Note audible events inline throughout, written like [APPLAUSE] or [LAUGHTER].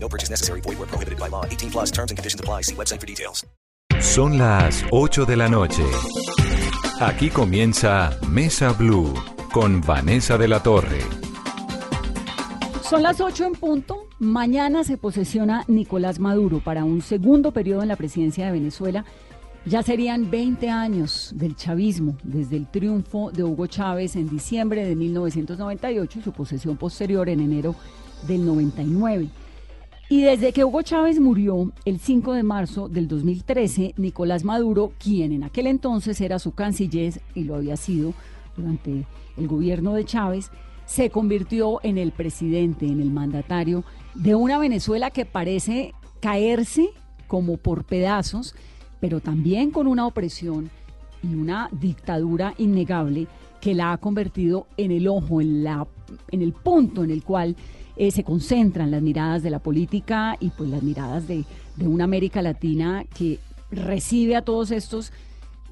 No purchase necessary. Void where prohibited by law. 18 plus terms and conditions apply. See website for details. Son las 8 de la noche. Aquí comienza Mesa Blue con Vanessa de la Torre. Son las 8 en punto. Mañana se posesiona Nicolás Maduro para un segundo periodo en la presidencia de Venezuela. Ya serían 20 años del chavismo, desde el triunfo de Hugo Chávez en diciembre de 1998 y su posesión posterior en enero del 99. Y desde que Hugo Chávez murió el 5 de marzo del 2013, Nicolás Maduro, quien en aquel entonces era su canciller y lo había sido durante el gobierno de Chávez, se convirtió en el presidente, en el mandatario de una Venezuela que parece caerse como por pedazos, pero también con una opresión y una dictadura innegable que la ha convertido en el ojo, en, la, en el punto en el cual eh, se concentran las miradas de la política y pues las miradas de, una América Latina que recibe a todos estos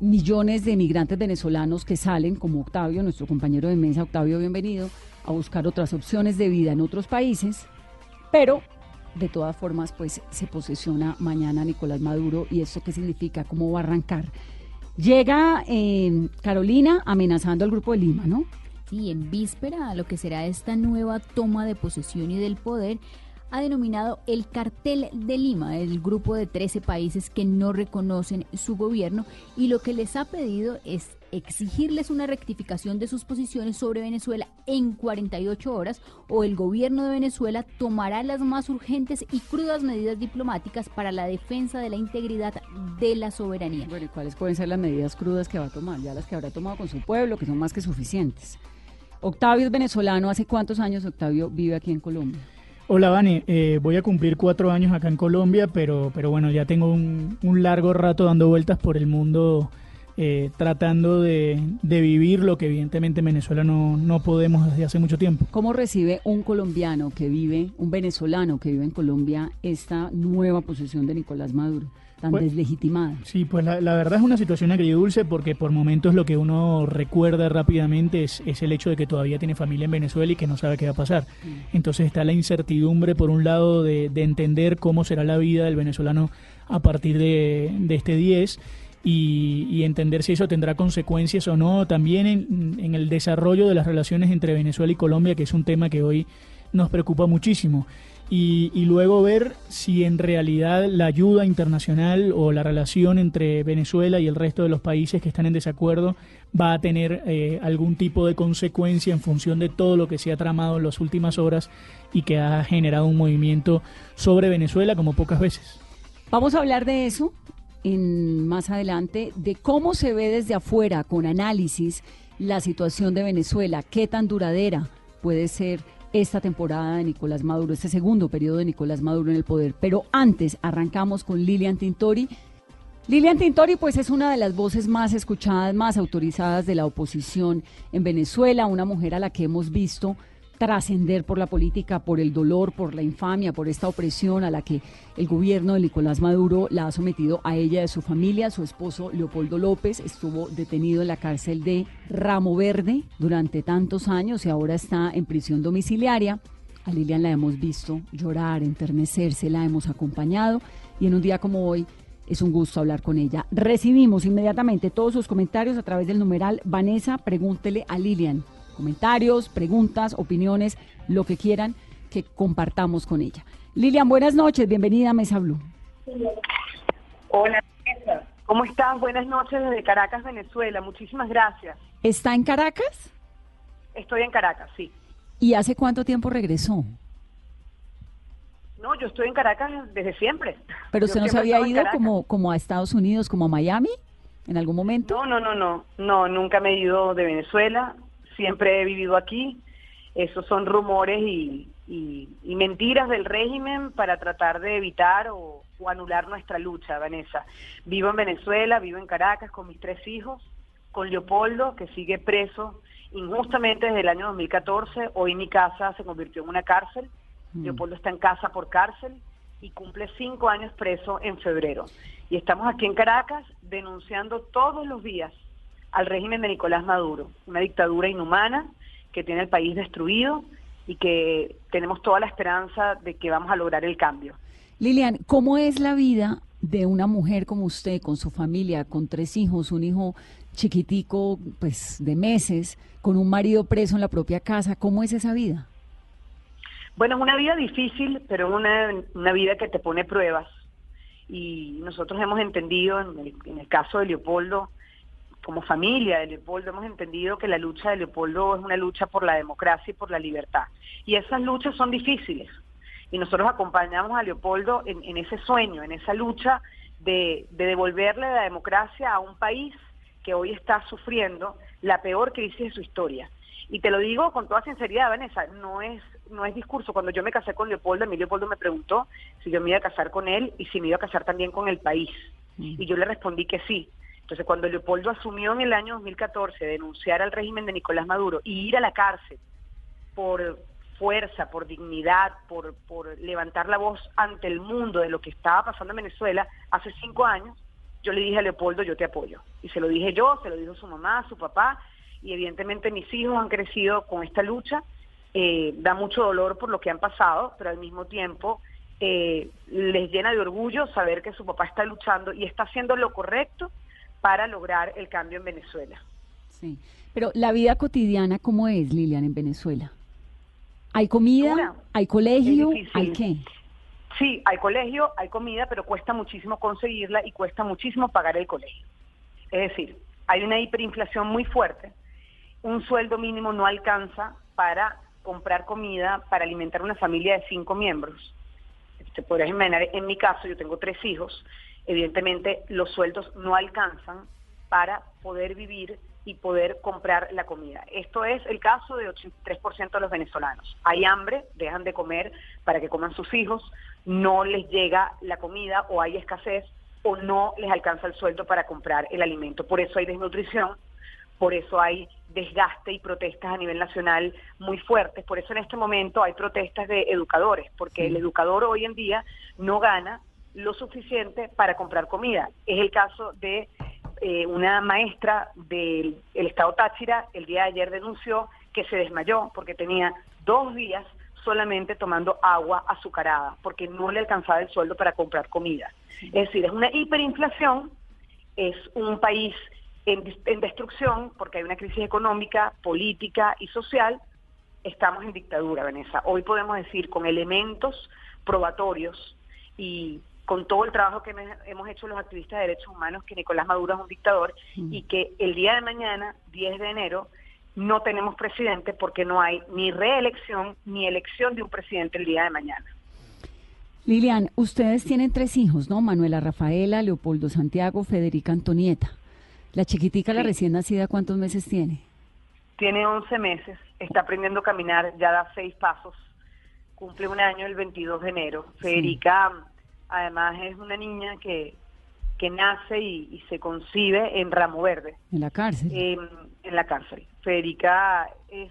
millones de migrantes venezolanos que salen, como Octavio, nuestro compañero de mesa, Octavio, bienvenido, a buscar otras opciones de vida en otros países, pero de todas formas, pues se posesiona mañana Nicolás Maduro y eso qué significa, cómo va a arrancar. Llega eh, Carolina amenazando al Grupo de Lima, ¿no? Sí, en víspera a lo que será esta nueva toma de posesión y del poder, ha denominado el cartel de Lima, el grupo de 13 países que no reconocen su gobierno y lo que les ha pedido es exigirles una rectificación de sus posiciones sobre Venezuela en 48 horas o el gobierno de Venezuela tomará las más urgentes y crudas medidas diplomáticas para la defensa de la integridad de la soberanía. Bueno, ¿y cuáles pueden ser las medidas crudas que va a tomar? Ya las que habrá tomado con su pueblo, que son más que suficientes. Octavio es venezolano. ¿Hace cuántos años Octavio vive aquí en Colombia? Hola, Vani. Eh, voy a cumplir cuatro años acá en Colombia, pero, pero bueno, ya tengo un, un largo rato dando vueltas por el mundo eh, tratando de, de, vivir lo que evidentemente en Venezuela no, no podemos desde hace mucho tiempo. ¿Cómo recibe un colombiano que vive, un venezolano que vive en Colombia, esta nueva posesión de Nicolás Maduro? Tan Pues- deslegitimada. Sí, pues la, la verdad es una situación agridulce porque por momentos lo que uno recuerda rápidamente es, es el hecho de que todavía tiene familia en Venezuela y que no sabe qué va a pasar. Entonces está la incertidumbre, por un lado, de, de entender cómo será la vida del venezolano a partir de, de este 10 y, y entender si eso tendrá consecuencias o no, también en, en el desarrollo de las relaciones entre Venezuela y Colombia, que es un tema que hoy nos preocupa muchísimo. Y, luego ver si en realidad la ayuda internacional o la relación entre Venezuela y el resto de los países que están en desacuerdo va a tener eh, algún tipo de consecuencia en función de todo lo que se ha tramado en las últimas horas y que ha generado un movimiento sobre Venezuela como pocas veces. Vamos a hablar de eso en, más adelante, de cómo se ve desde afuera, con análisis, la situación de Venezuela, qué tan duradera puede ser esta temporada de Nicolás Maduro, este segundo periodo de Nicolás Maduro en el poder. Pero antes arrancamos con Lilian Tintori. Lilian Tintori, pues es una de las voces más escuchadas, más autorizadas de la oposición en Venezuela, una mujer a la que hemos visto trascender por la política, por el dolor, por la infamia, por esta opresión a la que el gobierno de Nicolás Maduro la ha sometido a ella y a su familia. Su esposo Leopoldo López estuvo detenido en la cárcel de Ramo Verde durante tantos años y ahora está en prisión domiciliaria. A Lilian la hemos visto llorar, enternecerse, la hemos acompañado y en un día como hoy es un gusto hablar con ella. Recibimos inmediatamente todos sus comentarios a través del numeral Vanessa, pregúntele a Lilian. Comentarios, preguntas, opiniones, lo que quieran que compartamos con ella. Lilian, buenas noches, bienvenida a Mesa Blue. Hola. ¿cómo estás? Buenas noches desde Caracas, Venezuela. Muchísimas gracias. ¿Está en Caracas? Estoy en Caracas, sí. ¿Y hace cuánto tiempo regresó? No, yo estoy en Caracas desde siempre. ¿Pero usted no se había ido como, como a Estados Unidos, como a Miami, en algún momento? No, no, no, no. No, nunca me he ido de Venezuela. Siempre he vivido aquí. Esos son rumores y, y- y mentiras del régimen para tratar de evitar o, o anular nuestra lucha, Vanessa. Vivo en Venezuela, vivo en Caracas con mis tres hijos, con Leopoldo, que sigue preso injustamente desde el año 2014. Hoy mi casa se convirtió en una cárcel. Mm. Leopoldo está en casa por cárcel y cumple cinco años preso en febrero. Y estamos aquí en Caracas denunciando todos los días al régimen de Nicolás Maduro, una dictadura inhumana que tiene el país destruido y que tenemos toda la esperanza de que vamos a lograr el cambio. Lilian, ¿cómo es la vida de una mujer como usted, con su familia, con tres hijos, un hijo chiquitico, pues de meses, con un marido preso en la propia casa? ¿Cómo es esa vida? Bueno, es una vida difícil, pero es una, una vida que te pone pruebas. Y nosotros hemos entendido, en el, en el caso de Leopoldo, como familia de Leopoldo, hemos entendido que la lucha de Leopoldo es una lucha por la democracia y por la libertad. Y esas luchas son difíciles. Y nosotros acompañamos a Leopoldo en, en ese sueño, en esa lucha de, de devolverle la democracia a un país que hoy está sufriendo la peor crisis de su historia. Y te lo digo con toda sinceridad, Vanessa, no es no es discurso. Cuando yo me casé con Leopoldo, a mí Leopoldo me preguntó si yo me iba a casar con él y si me iba a casar también con el país. Y yo le respondí que sí. Entonces, cuando Leopoldo asumió en el año 2014 denunciar al régimen de Nicolás Maduro y ir a la cárcel por fuerza, por dignidad, por, levantar la voz ante el mundo de lo que estaba pasando en Venezuela hace cinco años, yo le dije a Leopoldo, yo te apoyo. Y se lo dije yo, se lo dijo su mamá, su papá, y evidentemente mis hijos han crecido con esta lucha. Eh, da mucho dolor por lo que han pasado, pero al mismo tiempo eh, les llena de orgullo saber que su papá está luchando y está haciendo lo correcto para lograr el cambio en Venezuela. Sí, pero la vida cotidiana, ¿cómo es, Lilian, en Venezuela? ¿Hay comida? ¿Hay colegio? ¿Hay qué? Sí, hay colegio, hay comida, pero cuesta muchísimo conseguirla y cuesta muchísimo pagar el colegio. Es decir, hay una hiperinflación muy fuerte, un sueldo mínimo no alcanza para comprar comida para alimentar una familia de cinco miembros. Te podrías imaginar, en mi caso, yo tengo tres hijos, evidentemente los sueldos no alcanzan para poder vivir y poder comprar la comida. Esto es el caso de 83% de los venezolanos. Hay hambre, dejan de comer para que coman sus hijos, no les llega la comida o hay escasez o no les alcanza el sueldo para comprar el alimento. Por eso hay desnutrición, por eso hay desgaste y protestas a nivel nacional muy fuertes. Por eso en este momento hay protestas de educadores, porque el educador hoy en día no gana lo suficiente para comprar comida. Es el caso de eh, una maestra del el estado Táchira, el día de ayer denunció que se desmayó porque tenía dos días solamente tomando agua azucarada, porque no le alcanzaba el sueldo para comprar comida. Es decir, es una hiperinflación, es un país en, en destrucción, porque hay una crisis económica, política y social, estamos en dictadura, Vanessa. Hoy podemos decir con elementos probatorios y con todo el trabajo que hemos hecho los activistas de derechos humanos que Nicolás Maduro es un dictador y que el día de mañana, 10 de enero, no tenemos presidente porque no hay ni reelección ni elección de un presidente el día de mañana. Lilian, ustedes tienen tres hijos, ¿no? Manuela Rafaela, Leopoldo Santiago, Federica Antonieta. La chiquitica, la recién nacida, ¿cuántos meses tiene? Tiene 11 meses, está aprendiendo a caminar, ya da seis pasos, cumple un año el 22 de enero. Federica, además, es una niña que, que nace y, y se concibe en Ramo Verde. En la cárcel. eh, en la cárcel. Federica es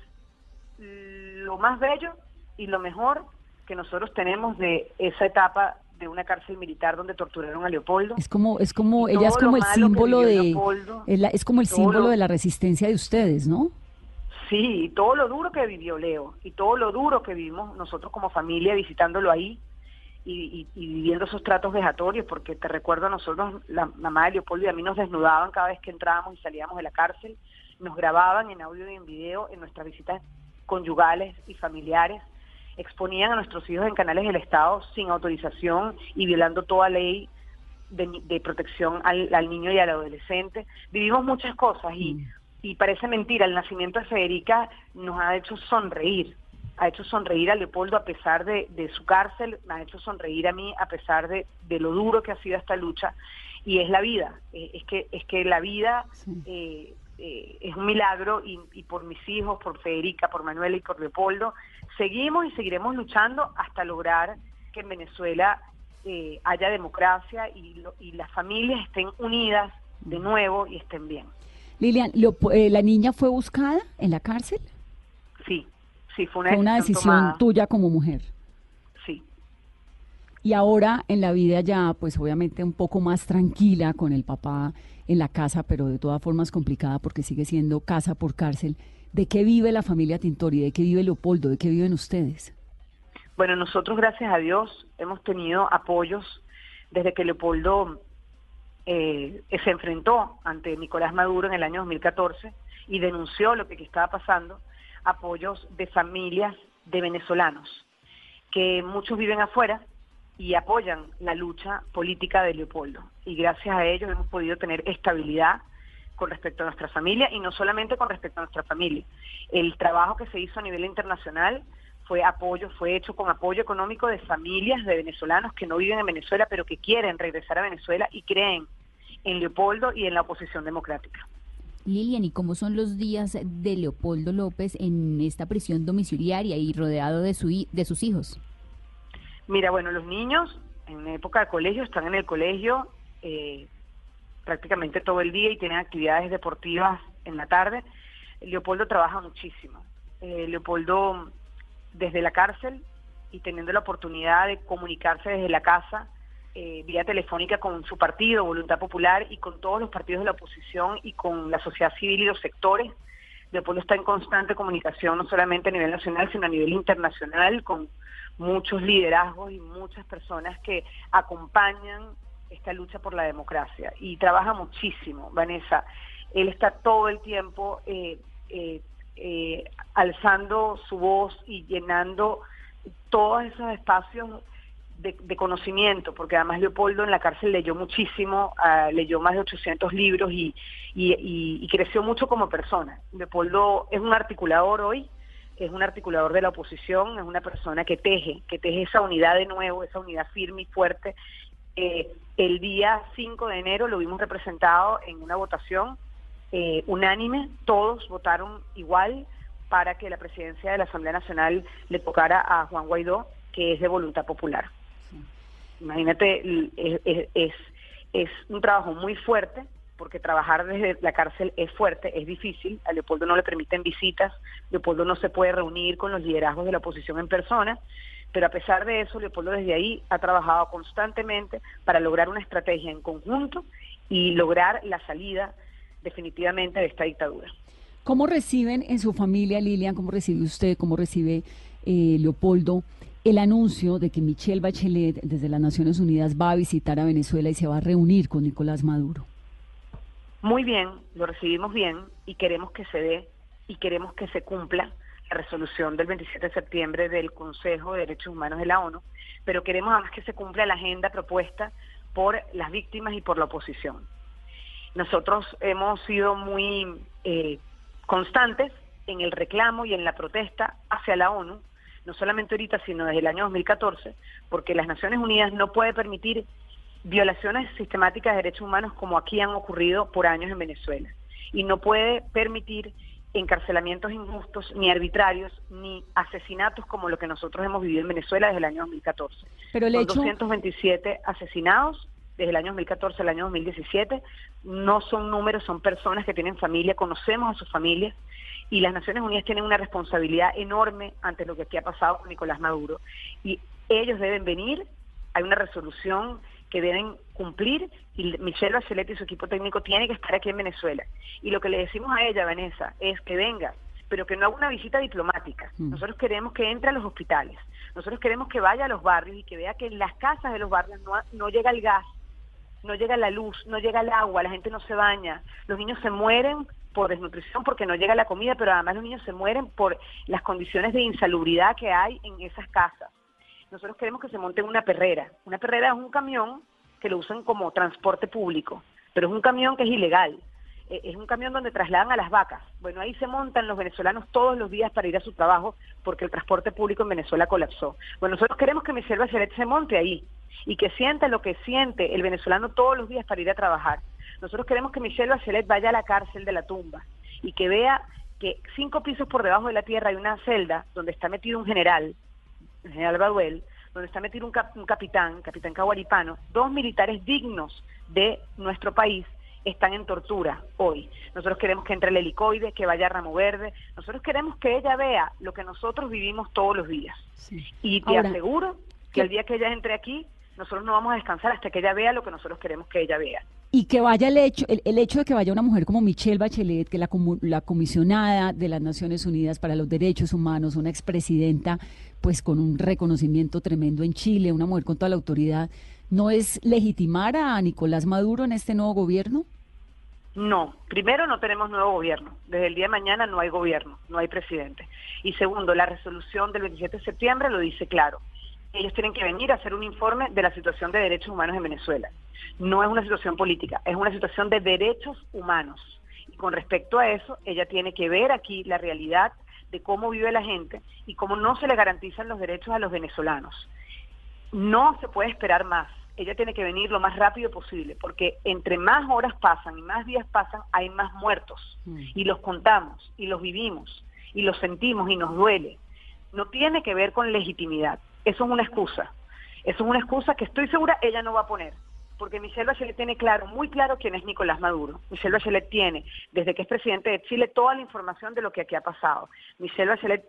lo más bello y lo mejor que nosotros tenemos de esa etapa de una cárcel militar donde torturaron a Leopoldo. es como, es como, ella es como el símbolo de, Leopoldo, es, la- es como el símbolo lo- de la resistencia de ustedes, ¿no? Sí, y todo lo duro que vivió Leo y todo lo duro que vivimos nosotros como familia visitándolo ahí y, y- y viviendo esos tratos vejatorios, porque te recuerdo a nosotros, la mamá de Leopoldo y a mí nos desnudaban cada vez que entrábamos y salíamos de la cárcel, nos grababan en audio y en video en nuestras visitas conyugales y familiares, exponían a nuestros hijos en canales del Estado sin autorización y violando toda ley de, de protección al, al niño y al adolescente. Vivimos muchas cosas y, y parece mentira, el nacimiento de Federica nos ha hecho sonreír, ha hecho sonreír a Leopoldo a pesar de, de su cárcel, me ha hecho sonreír a mí a pesar de, de lo duro que ha sido esta lucha y es la vida, eh, es que es que la vida Sí. eh, eh, es un milagro y, y por mis hijos, por Federica, por Manuela y por Leopoldo, seguimos y seguiremos luchando hasta lograr que en Venezuela eh, haya democracia y, lo- y las familias estén unidas de nuevo y estén bien. Lilian, lo- eh, ¿la niña fue buscada en la cárcel? Sí, fue una Fue una decisión tomada. tuya como mujer. Sí. Y ahora en la vida ya, pues obviamente un poco más tranquila con el papá en la casa, pero de todas formas complicada porque sigue siendo casa por cárcel. ¿De qué vive la familia Tintori? ¿De qué vive Leopoldo? ¿De qué viven ustedes? Bueno, nosotros, gracias a Dios, hemos tenido apoyos desde que Leopoldo eh, se enfrentó ante Nicolás Maduro en el año 2014 y denunció lo que estaba pasando, apoyos de familias de venezolanos, que muchos viven afuera y apoyan la lucha política de Leopoldo. Y gracias a ellos hemos podido tener estabilidad con respecto a nuestra familia y no solamente con respecto a nuestra familia. El trabajo que se hizo a nivel internacional fue apoyo, fue hecho con apoyo económico de familias de venezolanos que no viven en Venezuela, pero que quieren regresar a Venezuela y creen en Leopoldo y en la oposición democrática. Lilian, ¿y cómo son los días de Leopoldo López en esta prisión domiciliaria y rodeado de, su, de sus hijos? Mira, bueno, los niños en época de colegio están en el colegio eh, prácticamente todo el día y tienen actividades deportivas en la tarde. Leopoldo trabaja muchísimo. Eh, Leopoldo, desde la cárcel y teniendo la oportunidad de comunicarse desde la casa, eh, vía telefónica con su partido, Voluntad Popular, y con todos los partidos de la oposición y con la sociedad civil y los sectores, Leopoldo está en constante comunicación, no solamente a nivel nacional, sino a nivel internacional, con muchos liderazgos y muchas personas que acompañan esta lucha por la democracia. Y trabaja muchísimo, Vanessa. Él está todo el tiempo eh, eh, eh, alzando su voz y llenando todos esos espacios de, conocimiento, porque además Leopoldo en la cárcel leyó muchísimo, ah, leyó más de 800 libros y- y creció mucho como persona. Leopoldo es un articulador hoy, es un articulador de la oposición, es una persona que teje, que teje esa unidad de nuevo, esa unidad firme y fuerte. Eh, el día 5 de enero lo vimos representado en una votación eh, unánime, todos votaron igual para que la presidencia de la Asamblea Nacional le tocara a Juan Guaidó, que es de voluntad popular. Imagínate, es un trabajo muy fuerte, porque trabajar desde la cárcel es fuerte, es difícil. A Leopoldo no le permiten visitas, Leopoldo no se puede reunir con los liderazgos de la oposición en persona, pero a pesar de eso, Leopoldo desde ahí ha trabajado constantemente para lograr una estrategia en conjunto y lograr la salida definitivamente de esta dictadura. ¿Cómo reciben en su familia, Lilian, cómo recibe usted, cómo recibe eh, Leopoldo el anuncio de que Michelle Bachelet desde las Naciones Unidas va a visitar a Venezuela y se va a reunir con Nicolás Maduro? Muy bien, lo recibimos bien y queremos que se dé y queremos que se cumpla la resolución del 27 de septiembre del Consejo de Derechos Humanos de la ONU, pero queremos además que se cumpla la agenda propuesta por las víctimas y por la oposición. Nosotros hemos sido muy eh, constantes en el reclamo y en la protesta hacia la ONU, no solamente ahorita, sino desde el año 2014, porque las Naciones Unidas no puede permitir violaciones sistemáticas de derechos humanos como aquí han ocurrido por años en Venezuela. Y no puede permitir encarcelamientos injustos, ni arbitrarios, ni asesinatos como lo que nosotros hemos vivido en Venezuela desde el año 2014. Pero el Son hecho- 227 asesinados desde el año 2014 al año 2017. No son números, son personas que tienen familia, conocemos a sus familias y las Naciones Unidas tienen una responsabilidad enorme ante lo que aquí ha pasado con Nicolás Maduro. Y ellos deben venir, hay una resolución que deben cumplir y Michelle Bachelet y su equipo técnico tienen que estar aquí en Venezuela. Y lo que le decimos a ella, Vanessa, es que venga, pero que no haga una visita diplomática. Mm. Nosotros queremos que entre a los hospitales, nosotros queremos que vaya a los barrios y que vea que en las casas de los barrios no, no llega el gas, no llega la luz, no llega el agua, la gente no se baña, los niños se mueren por desnutrición porque no llega la comida, pero además los niños se mueren por las condiciones de insalubridad que hay en esas casas. Nosotros queremos que se monte una perrera. Una perrera es un camión que lo usan como transporte público, pero es un camión que es ilegal. Eh, Es un camión donde trasladan a las vacas. Bueno, ahí se montan los venezolanos todos los días para ir a su trabajo porque el transporte público en Venezuela colapsó. Bueno, nosotros queremos que Michelle Bachelet se monte ahí y que sienta lo que siente el venezolano todos los días para ir a trabajar. Nosotros queremos que Michelle Bachelet vaya a la cárcel de la tumba y que vea que cinco pisos por debajo de la tierra hay una celda donde está metido un general, el general Baduel, donde está metido un, cap- un capitán, capitán Caguaripano, dos militares dignos de nuestro país están en tortura hoy. Nosotros queremos que entre el helicoide, que vaya a Ramo Verde. Nosotros queremos que ella vea lo que nosotros vivimos todos los días. Sí. Y te Ahora, aseguro que el día que ella entre aquí, nosotros no vamos a descansar hasta que ella vea lo que nosotros queremos que ella vea. Y que vaya el hecho, el, el hecho de que vaya una mujer como Michelle Bachelet, que la, la comisionada de las Naciones Unidas para los Derechos Humanos, una expresidenta, pues con un reconocimiento tremendo en Chile, una mujer con toda la autoridad, ¿no es legitimar a Nicolás Maduro en este nuevo gobierno? No, primero no tenemos nuevo gobierno. Desde el día de mañana no hay gobierno, no hay presidente. Y segundo, la resolución del 27 de septiembre lo dice claro. Ellos tienen que venir a hacer un informe de la situación de derechos humanos en Venezuela. No es una situación política, es una situación de derechos humanos. Y con respecto a eso, ella tiene que ver aquí la realidad de cómo vive la gente y cómo no se le garantizan los derechos a los venezolanos. No se puede esperar más. Ella tiene que venir lo más rápido posible, porque entre más horas pasan y más días pasan, hay más muertos. Y los contamos, y los vivimos, y los sentimos, y nos duele. No tiene que ver con legitimidad. Eso es una excusa. Eso es una excusa que estoy segura ella no va a poner. Porque Michelle Bachelet tiene claro, muy claro quién es Nicolás Maduro. Michelle Bachelet tiene, desde que es presidente de Chile, toda la información de lo que aquí ha pasado. Michelle Bachelet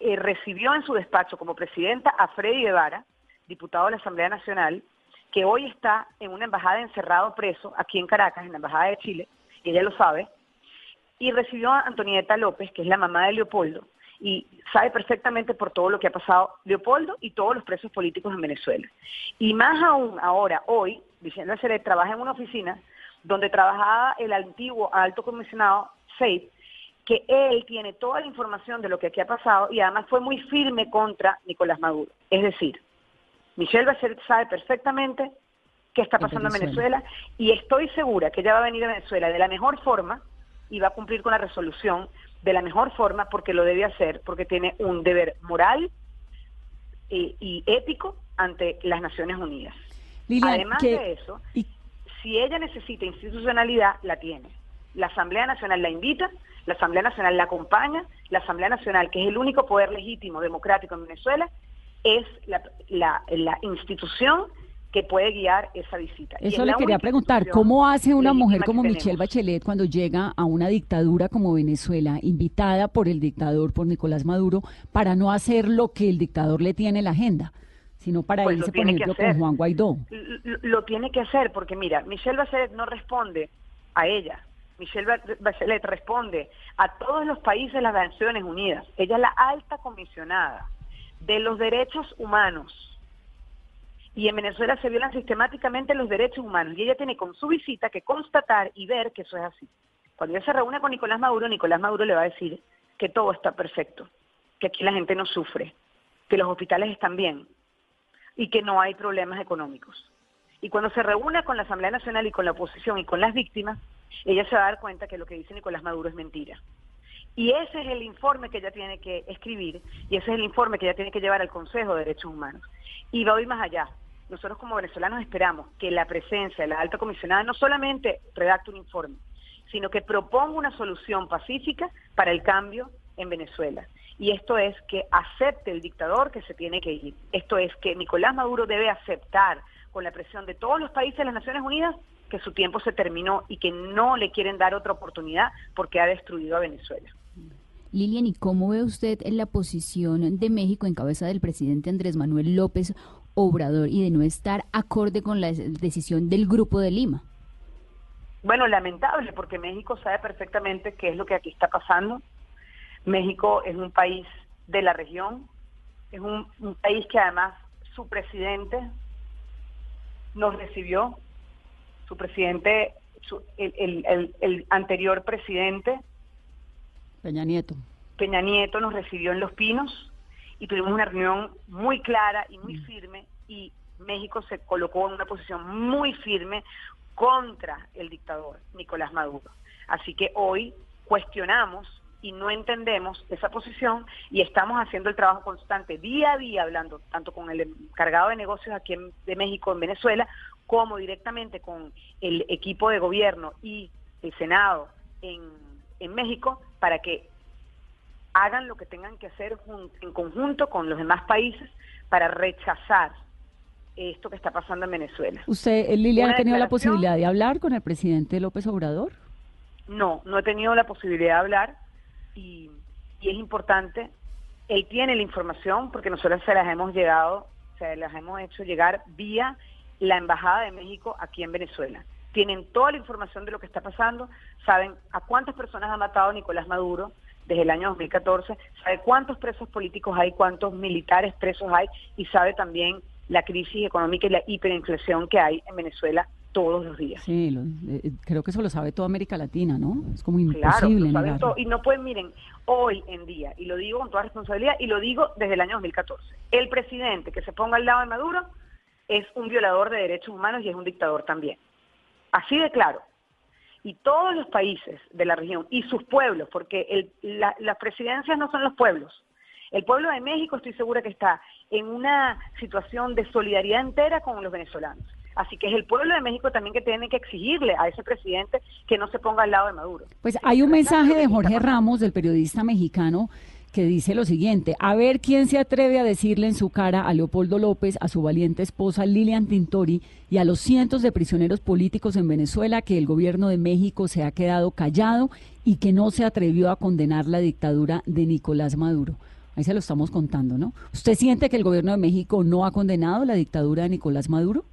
eh, recibió en su despacho como presidenta a Freddy Guevara, diputado de la Asamblea Nacional, que hoy está en una embajada encerrado preso aquí en Caracas, en la Embajada de Chile, y ella lo sabe, y recibió a Antonieta López, que es la mamá de Leopoldo, y sabe perfectamente por todo lo que ha pasado Leopoldo y todos los presos políticos en Venezuela. Y más aún ahora, hoy, Vicente Bachelet trabaja en una oficina donde trabajaba el antiguo alto comisionado Seid, que él tiene toda la información de lo que aquí ha pasado y además fue muy firme contra Nicolás Maduro. Es decir, Michelle Bachelet sabe perfectamente qué está En pasando en Venezuela. Venezuela y estoy segura que ella va a venir a Venezuela de la mejor forma y va a cumplir con la resolución de la mejor forma porque lo debe hacer, porque tiene un deber moral y, y ético ante las Naciones Unidas. Lilian, Además que- de eso, y- si ella necesita institucionalidad, la tiene. La Asamblea Nacional la invita, la Asamblea Nacional la acompaña, la Asamblea Nacional, que es el único poder legítimo democrático en Venezuela, es la, la- la institución que puede guiar esa visita. Eso es le quería preguntar, ¿cómo hace una mujer como. Michelle Bachelet cuando llega a una dictadura como Venezuela, invitada por el dictador, por Nicolás Maduro, para no hacer lo que el dictador le tiene en la agenda, sino para Pues irse, por ejemplo, con. Juan Guaidó? Lo tiene que hacer porque mira, Michelle Bachelet no responde a ella. Michelle Ba- Bachelet responde a todos los países de las Naciones Unidas. Ella es la alta comisionada de los derechos humanos. Y en Venezuela se violan sistemáticamente los derechos humanos. Y ella tiene con su visita que constatar y ver que eso es así. Cuando ella se reúne con Nicolás Maduro, Nicolás Maduro le va a decir que todo está perfecto, que aquí la gente no sufre, que los hospitales están bien, y que no hay problemas económicos. Y cuando se reúna con la Asamblea Nacional y con la oposición y con las víctimas, ella se va a dar cuenta que lo que dice Nicolás Maduro es mentira. Y ese es el informe que ella tiene que escribir y ese es el informe que ella tiene que llevar al Consejo de Derechos Humanos. Y va ir más allá. Nosotros como venezolanos esperamos que la presencia de la alta comisionada no solamente redacte un informe, sino que proponga una solución pacífica para el cambio en Venezuela. Y esto es que acepte el dictador que se tiene que ir. Esto es que Nicolás Maduro debe aceptar con la presión de todos los países de las Naciones Unidas que su tiempo se terminó y que no le quieren dar otra oportunidad porque ha destruido a Venezuela. Lilian, ¿y cómo ve usted la posición de México en cabeza del presidente Andrés Manuel López Obrador y de no estar acorde con la decisión del Grupo de Lima? Bueno, lamentable, porque México sabe perfectamente qué es lo que aquí está pasando. México es un país de la región, es un, un país que además su presidente nos recibió, su presidente, su- el, el- el- el anterior presidente, Peña Nieto. Peña Nieto, nos recibió en Los Pinos y tuvimos una reunión muy clara y muy firme y México se colocó en una posición muy firme contra el dictador Nicolás Maduro. Así que hoy cuestionamos y no entendemos esa posición y estamos haciendo el trabajo constante día a día hablando tanto con el encargado de negocios aquí en- de México en Venezuela como directamente con el equipo de gobierno y el Senado en, en México para que hagan lo que tengan que hacer en conjunto con los demás países para rechazar esto que está pasando en Venezuela. ¿Usted, eh, Lilian, ha tenido la posibilidad de hablar con el presidente López Obrador? No, no he tenido la posibilidad de hablar y, y es importante. Él tiene la información porque nosotros se las hemos llegado, se las hemos hecho llegar vía la Embajada de México aquí en Venezuela. Tienen toda la información de lo que está pasando, saben a cuántas personas ha matado Nicolás Maduro, desde el año 2014, sabe cuántos presos políticos hay, cuántos militares presos hay y sabe también la crisis económica y la hiperinflación que hay en Venezuela todos los días. Sí, eh, creo que eso lo sabe toda América Latina, ¿no? Es como imposible. Claro, y no pueden, miren, hoy en día, y lo digo con toda responsabilidad, y lo digo desde el año 2014, el presidente que se ponga al lado de Maduro es un violador de derechos humanos y es un dictador también. Así de claro y todos los países de la región y sus pueblos, porque las presidencias no son los pueblos. El pueblo de México estoy segura que está en una situación de solidaridad entera con los venezolanos. Así que es el pueblo de México también que tiene que exigirle a ese presidente que no se ponga al lado de Maduro. Pues hay un mensaje de Jorge Ramos, del periodista mexicano, que dice lo siguiente, a ver quién se atreve a decirle en su cara a Leopoldo López, a su valiente esposa Lilian Tintori y a los cientos de prisioneros políticos en Venezuela que el gobierno de México se ha quedado callado y que no se atrevió a condenar la dictadura de Nicolás Maduro. Ahí se lo estamos contando, ¿no? ¿Usted siente que el gobierno de México no ha condenado la dictadura de Nicolás Maduro?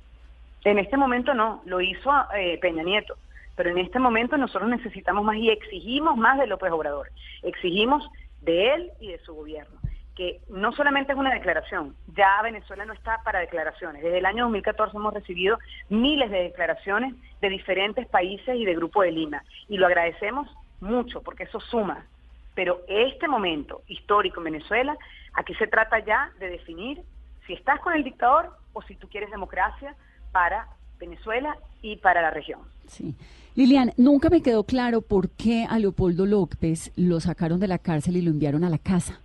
En este momento no, lo hizo eh, Peña Nieto, pero en este momento nosotros necesitamos más y exigimos más de López Obrador. Exigimos de él y de su gobierno, que no solamente es una declaración, ya Venezuela no está para declaraciones. Desde el año 2014 hemos recibido miles de declaraciones de diferentes países y de Grupo de Lima, y lo agradecemos mucho porque eso suma. Pero este momento histórico en Venezuela, aquí se trata ya de definir si estás con el dictador o si tú quieres democracia para Venezuela y para la región. Sí. Lilian, nunca me quedó claro por qué a Leopoldo López lo sacaron de la cárcel y lo enviaron a la casa.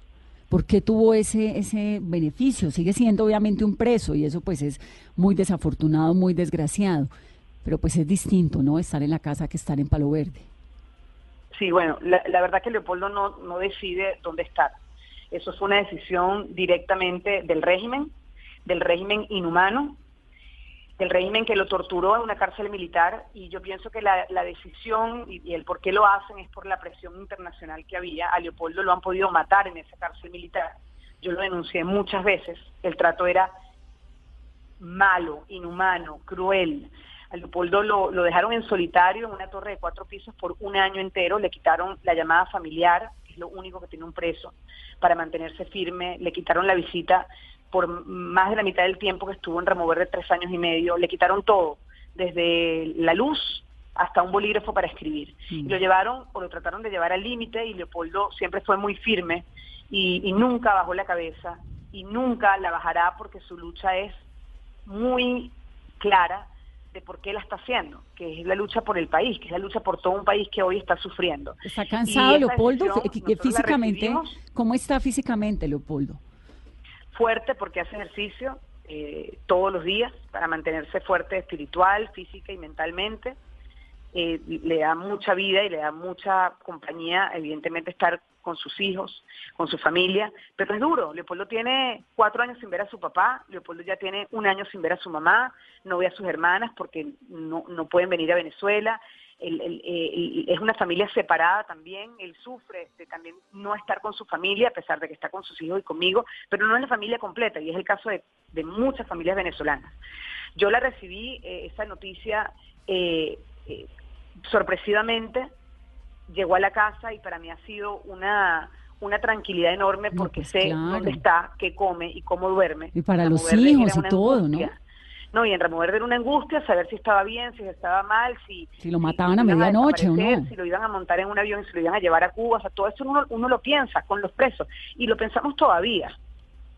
¿Por qué tuvo ese, ese beneficio? Sigue siendo obviamente un preso y eso pues es muy desafortunado, muy desgraciado. Pero pues es distinto, ¿no? Estar en la casa que estar en Palo Verde. Sí, bueno, la, la verdad que Leopoldo no, no decide dónde estar. Eso fue una decisión directamente del régimen, del régimen inhumano, del régimen que lo torturó en una cárcel militar y yo pienso que la, decisión y, el por qué lo hacen es por la presión internacional que había. A Leopoldo lo han podido matar en esa cárcel militar. Yo lo denuncié muchas veces. El trato era malo, inhumano, cruel. A Leopoldo lo, lo dejaron en solitario en una torre de cuatro pisos por un año entero. Le quitaron la llamada familiar, que es lo único que tiene un preso, para mantenerse firme. Le quitaron la visita por más de la mitad del tiempo que estuvo en remover de tres años y medio, le quitaron todo, desde la luz hasta un bolígrafo para escribir. Y lo llevaron o lo trataron de llevar al límite y Leopoldo siempre fue muy firme y, nunca bajó la cabeza y nunca la bajará porque su lucha es muy clara de por qué la está haciendo, que es la lucha por el país, que es la lucha por todo un país que hoy está sufriendo. ¿Está cansado Leopoldo físicamente? ¿Cómo está físicamente Leopoldo? Fuerte porque hace ejercicio eh, todos los días para mantenerse fuerte espiritual, física y mentalmente. Eh, le da mucha vida y le da mucha compañía, evidentemente, estar con sus hijos, con su familia, pero es duro. Leopoldo tiene cuatro años sin ver a su papá, Leopoldo ya tiene un año sin ver a su mamá, no ve a sus hermanas porque no, no pueden venir a Venezuela, eh, es una familia separada también, él sufre de también no estar con su familia, a pesar de que está con sus hijos y conmigo, pero no es la familia completa, y es el caso de, muchas familias venezolanas. Yo la recibí, eh, esa noticia, eh, sorpresivamente, llegó a la casa y para mí ha sido una una tranquilidad enorme porque pues sé dónde está, qué come y cómo duerme. Y para los hijos y todo, ¿no? No, y en remover de una angustia, saber si estaba bien, si estaba mal, si... Si lo mataban a medianoche o no. Si lo iban a montar en un avión, si lo iban a llevar a Cuba, o sea, todo eso uno, uno lo piensa con los presos. Y lo pensamos todavía,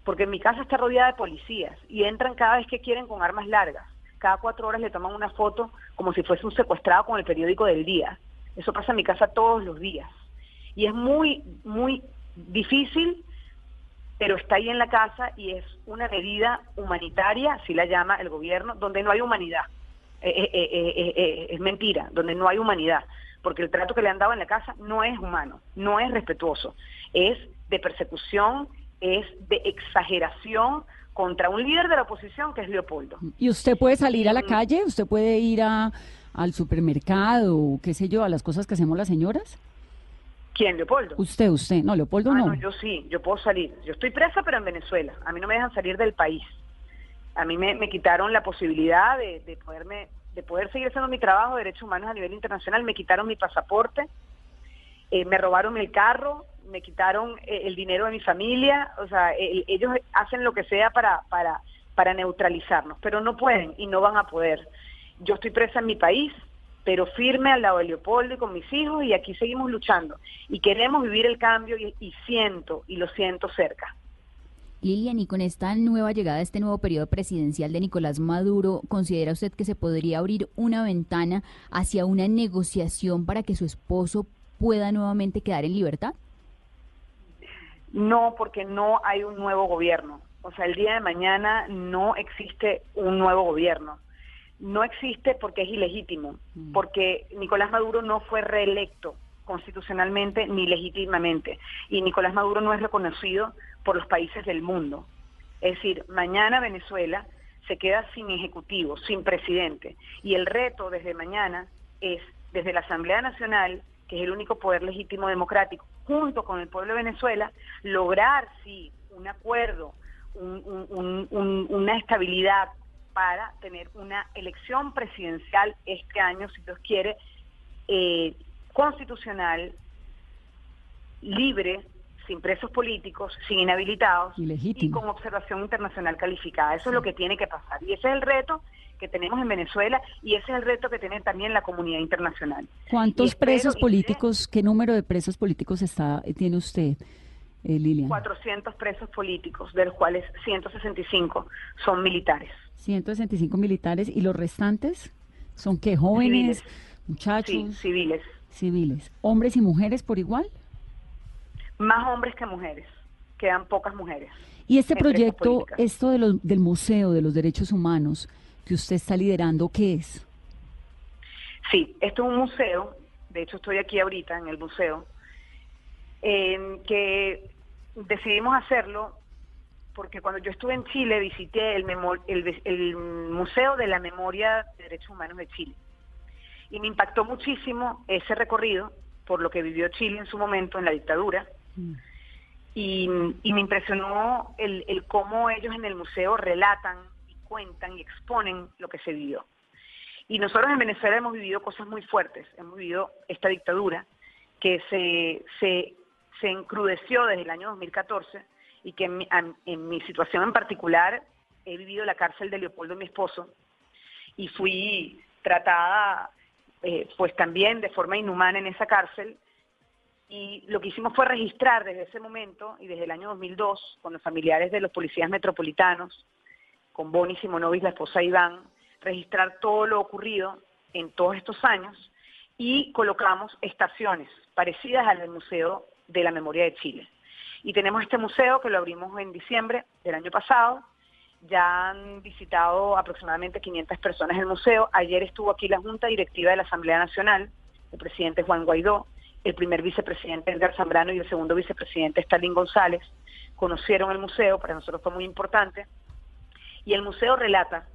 porque mi casa está rodeada de policías y entran cada vez que quieren con armas largas. Cada cuatro horas le toman una foto como si fuese un secuestrado con el periódico del día. Eso pasa en mi casa todos los días. Y es muy, muy difícil pero está ahí en la casa y es una medida humanitaria, así la llama el gobierno, donde no hay humanidad. Eh, eh, eh, es mentira, donde no hay humanidad, porque el trato que le han dado en la casa no es humano, no es respetuoso, es de persecución, es de exageración contra un líder de la oposición que es Leopoldo. ¿Y usted puede salir a la calle? ¿Usted puede ir a, al supermercado, qué sé yo, a las cosas que hacemos las señoras? ¿Quién, Leopoldo? Usted, usted. No, Leopoldo Ah, no. no, yo sí, yo puedo salir. Yo estoy presa, pero en Venezuela. A mí no me dejan salir del país. A mí me, me quitaron la posibilidad de, de poderme de poder seguir haciendo mi trabajo de derechos humanos a nivel internacional. Me quitaron mi pasaporte, eh, me robaron el carro, me quitaron eh, el dinero de mi familia. O sea, el- ellos hacen lo que sea para, para, para neutralizarnos, pero no pueden y no van a poder. Yo estoy presa en mi país, pero firme al lado de Leopoldo y con mis hijos y aquí seguimos luchando. Y queremos vivir el cambio y, y siento, y lo siento cerca. Lilian, y con esta nueva llegada, este nuevo periodo presidencial de Nicolás Maduro, ¿considera usted que se podría abrir una ventana hacia una negociación para que su esposo pueda nuevamente quedar en libertad? No, porque no hay un nuevo gobierno. O sea, el día de mañana no existe un nuevo gobierno. No existe porque es ilegítimo, porque Nicolás Maduro no fue reelecto constitucionalmente ni legítimamente. Y Nicolás Maduro no es reconocido por los países del mundo. Es decir, mañana Venezuela se queda sin ejecutivo, sin presidente. Y el reto desde mañana es, desde la Asamblea Nacional, que es el único poder legítimo democrático, junto con el pueblo de Venezuela, lograr, sí, un acuerdo, un- un- un- un- una estabilidad para tener una elección presidencial este año, si Dios quiere, eh, constitucional, libre, sin presos políticos, sin inhabilitados Y y con observación internacional calificada. Eso es lo que tiene que pasar. Y ese es el reto que tenemos en Venezuela y ese es el reto que tiene también la comunidad internacional. ¿Cuántos espero presos políticos, qué número de presos políticos está tiene usted, eh, Lilian? 400 presos políticos, de los cuales 165 son militares. 165 militares y los restantes son qué jóvenes, Civiles. muchachos, Sí, civiles. civiles, hombres y mujeres por igual. Más hombres que mujeres. Quedan pocas mujeres. Y este proyecto, esto de los- del Museo de los Derechos Humanos que usted está liderando, ¿qué es? Sí, esto es un museo, de hecho estoy aquí ahorita en el museo, que decidimos hacerlo porque cuando yo estuve en Chile visité el, memo- el, el Museo de la Memoria de Derechos Humanos de Chile. Y me impactó muchísimo ese recorrido por lo que vivió Chile en su momento en la dictadura. Y, y me impresionó el, el cómo ellos en el museo relatan y cuentan y exponen lo que se vivió. Y nosotros en Venezuela hemos vivido cosas muy fuertes, hemos vivido esta dictadura que se, se, se encrudeció desde el año 2014 y que en mi, en mi situación en particular he vivido la cárcel de Leopoldo, mi esposo, y fui tratada eh, pues también de forma inhumana en esa cárcel y lo que hicimos fue registrar desde ese momento y desde el año 2002 con los familiares de los policías metropolitanos, con Bonnie Simonovic, la esposa de Iván, registrar todo lo ocurrido en todos estos años y colocamos estaciones parecidas al del Museo de la Memoria de Chile. Y tenemos este museo que lo abrimos en diciembre del año pasado. Ya han visitado aproximadamente 500 personas el museo. Ayer estuvo aquí la Junta Directiva de la Asamblea Nacional, el presidente Juan Guaidó, el primer vicepresidente Edgar Zambrano y el segundo vicepresidente Stalin González. Conocieron el museo, para nosotros fue muy importante. Y el museo relata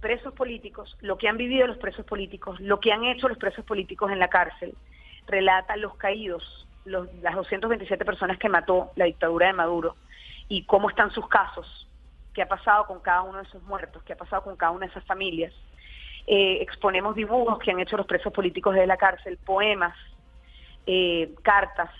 presos políticos, lo que han vivido los presos políticos, lo que han hecho los presos políticos en la cárcel, relata los caídos, los- las 227 personas que mató la dictadura de Maduro y cómo están sus casos, qué ha pasado con cada uno de esos muertos, qué ha pasado con cada una de esas familias. Eh, exponemos dibujos que han hecho los presos políticos de la cárcel, poemas, eh, cartas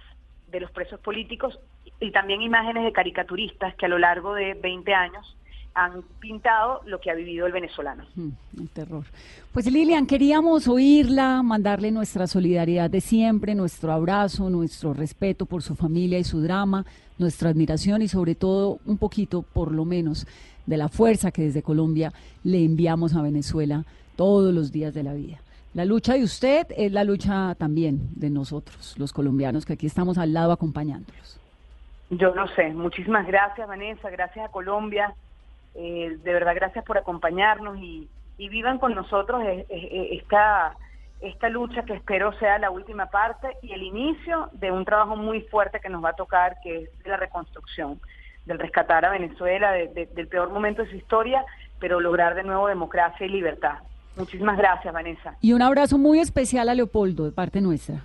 de los presos políticos y también imágenes de caricaturistas que a lo largo de 20 años han pintado lo que ha vivido el venezolano. Mm, el terror. Pues Lilian, queríamos oírla, mandarle nuestra solidaridad de siempre, nuestro abrazo, nuestro respeto por su familia y su drama, nuestra admiración y sobre todo un poquito, por lo menos, de la fuerza que desde Colombia le enviamos a Venezuela todos los días de la vida. La lucha de usted es la lucha también de nosotros, los colombianos, que aquí estamos al lado acompañándolos. Yo no sé, muchísimas gracias Vanessa, gracias a Colombia, eh, de verdad gracias por acompañarnos y, y vivan con nosotros esta, esta lucha que espero sea la última parte y el inicio de un trabajo muy fuerte que nos va a tocar, que es la reconstrucción, del rescatar a Venezuela del peor momento de su historia, pero lograr de nuevo democracia y libertad. Muchísimas gracias, Vanessa. Y un abrazo muy especial a Leopoldo de parte nuestra.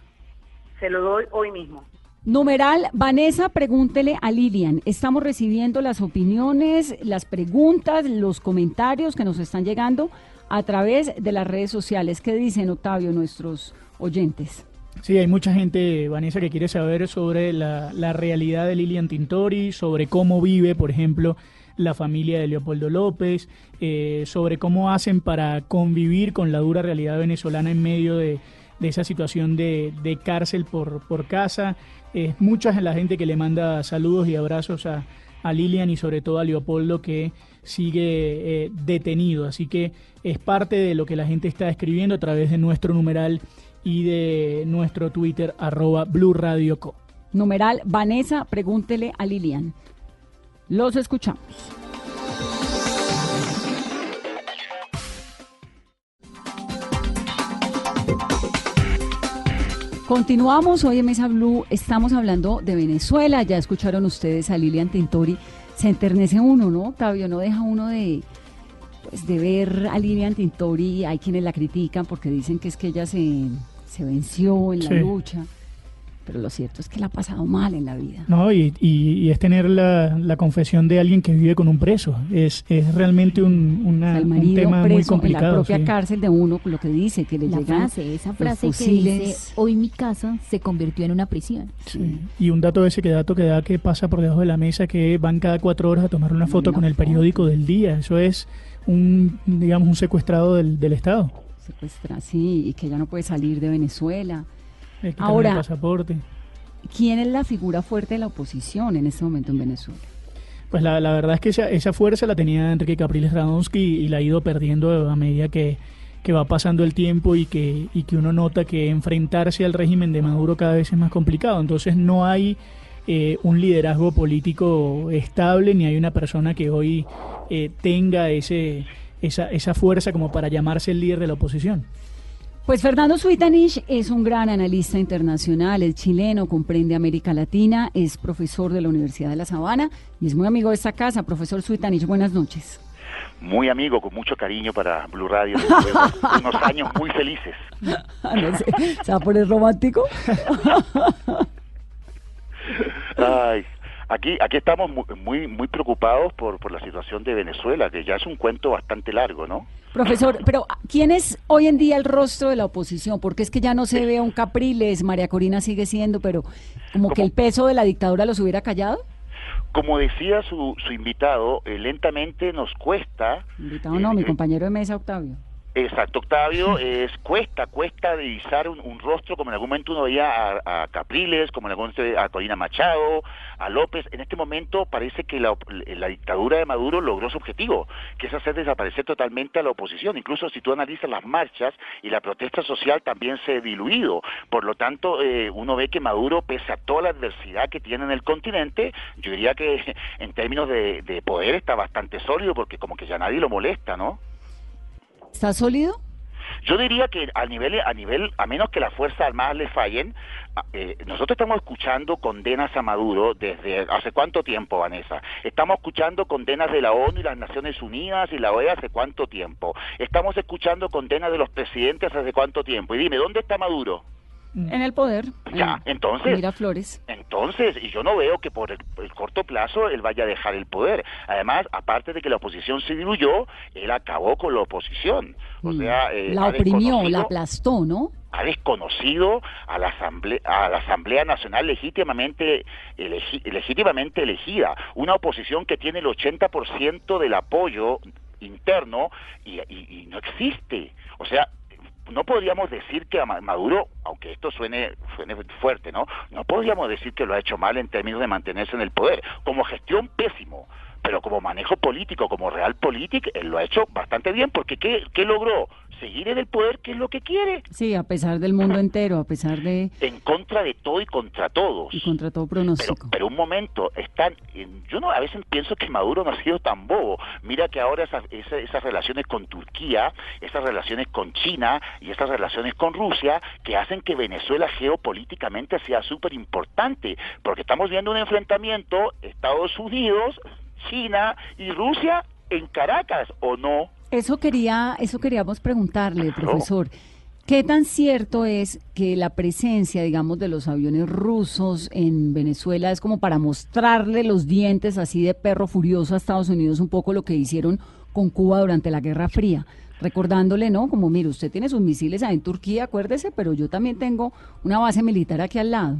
Se lo doy hoy mismo. Numeral, Vanessa, pregúntele a Lilian. Estamos recibiendo las opiniones, las preguntas, los comentarios que nos están llegando a través de las redes sociales. ¿Qué dicen, Octavio, nuestros oyentes? Sí, hay mucha gente, Vanessa, que quiere saber sobre la, realidad de Lilian Tintori, sobre cómo vive, por ejemplo, la familia de Leopoldo López, eh, sobre cómo hacen para convivir con la dura realidad venezolana en medio de, esa situación de, cárcel por, por casa. Es mucha la gente que le manda saludos y abrazos a, a Lilian y sobre todo a Leopoldo que sigue eh, detenido. Así que es parte de lo que la gente está escribiendo a través de nuestro numeral y de nuestro Twitter arroba Blue Radio Co. Numeral Vanessa, pregúntele a Lilian. Los escuchamos. Continuamos hoy en Mesa Blue, estamos hablando de Venezuela, ya escucharon ustedes a Lilian Tintori, se enternece uno, ¿no, Octavio? No deja uno de, pues, de ver a Lilian Tintori, hay quienes la critican porque dicen que es que ella se, se venció en la lucha pero lo cierto es que la ha pasado mal en la vida. No, y, y, es tener la, la, confesión de alguien que vive con un preso. Es, es realmente un, una, un tema muy complicado. En la propia cárcel de uno, lo que dice, que le la frase, esa frase que dice, hoy mi casa se convirtió en una prisión. Sí. Y un dato ese que dato que da que pasa por debajo de la mesa, que van cada cuatro horas a tomar una foto con el periódico del día. Eso es un, digamos, un secuestrado del, del Estado. Secuestra, sí, y que ya no puede salir de Venezuela Ahora, pasaporte. ¿quién es la figura fuerte de la oposición en este momento en Venezuela? Pues la, verdad es que esa, esa, fuerza la tenía Enrique Capriles Radonsky y, la ha ido perdiendo a medida que, va pasando el tiempo y que, y que uno nota que enfrentarse al régimen de Maduro cada vez es más complicado. Entonces no hay eh, un liderazgo político estable ni hay una persona que hoy eh, tenga ese, esa, esa fuerza como para llamarse el líder de la oposición. Pues Fernando Suitanich es un gran analista internacional, es chileno, comprende América Latina, es profesor de la Universidad de La Sabana y es muy amigo de esta casa. Profesor Suitanich, buenas noches. Muy amigo, con mucho cariño para Blue Radio, unos [LAUGHS] años muy felices. no sé, ¿Se va a poner romántico? [LAUGHS] Ay, Aquí, aquí estamos muy, muy preocupados por, por la situación de Venezuela, que ya es un cuento bastante largo, ¿no? Profesor, pero ¿quién es hoy en día el rostro de la oposición? Porque es que ya no se ve un Capriles, María Corina sigue siendo, pero como que el peso de la dictadura los hubiera callado. Como decía su, su invitado, eh, lentamente nos cuesta... Invitado no, mi eh, compañero de mesa, Octavio. Exacto, Octavio, es cuesta, cuesta divisar un, rostro, como en algún momento uno veía a, Capriles, como en algún momento a Corina Machado, a López. En este momento parece que la, dictadura de Maduro logró su objetivo, que es hacer desaparecer totalmente a la oposición. Incluso si tú analizas las marchas y la protesta social también se ha diluido. Por lo tanto, eh, uno ve que Maduro, pese a toda la adversidad que tiene en el continente, yo diría que [LAUGHS] en términos de, de poder está bastante sólido, porque como que ya nadie lo molesta, ¿no? ¿Está sólido? Yo diría que a nivel, a nivel, a menos que las Fuerzas Armadas le fallen, eh, nosotros estamos escuchando condenas a Maduro desde hace cuánto tiempo, Vanessa. Estamos escuchando condenas de la ONU y las Naciones Unidas y la OEA hace cuánto tiempo. Estamos escuchando condenas de los presidentes hace cuánto tiempo. Y dime, ¿dónde está Maduro? En el poder. Ya, entonces. Mira Flores. Entonces, y yo no veo que por el, corto plazo él vaya a dejar el poder. Además, aparte de que la oposición se diluyó, él acabó con la oposición. O mm. sea, eh, la oprimió, la aplastó, ¿no? Ha desconocido a la Asamblea, a la Asamblea Nacional legítimamente, legítimamente elegida. Una oposición que tiene el 80% del apoyo interno y, y no existe. O sea, no podríamos decir que a Maduro, aunque esto suene, suene fuerte, ¿no? No podríamos decir que lo ha hecho mal en términos de mantenerse en el poder. Como gestión, pésimo. Pero como manejo político, como real político, él lo ha hecho bastante bien, porque ¿qué, qué logró? Seguir en el poder, que es lo que quiere. Sí, a pesar del mundo entero, a pesar de... En contra de todo y contra todos. Y contra todo pronóstico. Pero, pero un momento, están, yo no a veces pienso que Maduro no ha sido tan bobo. Mira que ahora esas, esas, esas relaciones con Turquía, esas relaciones con China y esas relaciones con Rusia, que hacen que Venezuela geopolíticamente sea súper importante, porque estamos viendo un enfrentamiento Estados Unidos, China y Rusia en Caracas, ¿o no? Eso quería, eso queríamos preguntarle, profesor. ¿Qué tan cierto es que la presencia, digamos, de los aviones rusos en Venezuela es como para mostrarle los dientes así de perro furioso a Estados Unidos un poco lo que hicieron con Cuba durante la Guerra Fría? Recordándole, ¿no? Como, mire, usted tiene sus misiles ahí en Turquía, acuérdese, pero yo también tengo una base militar aquí al lado.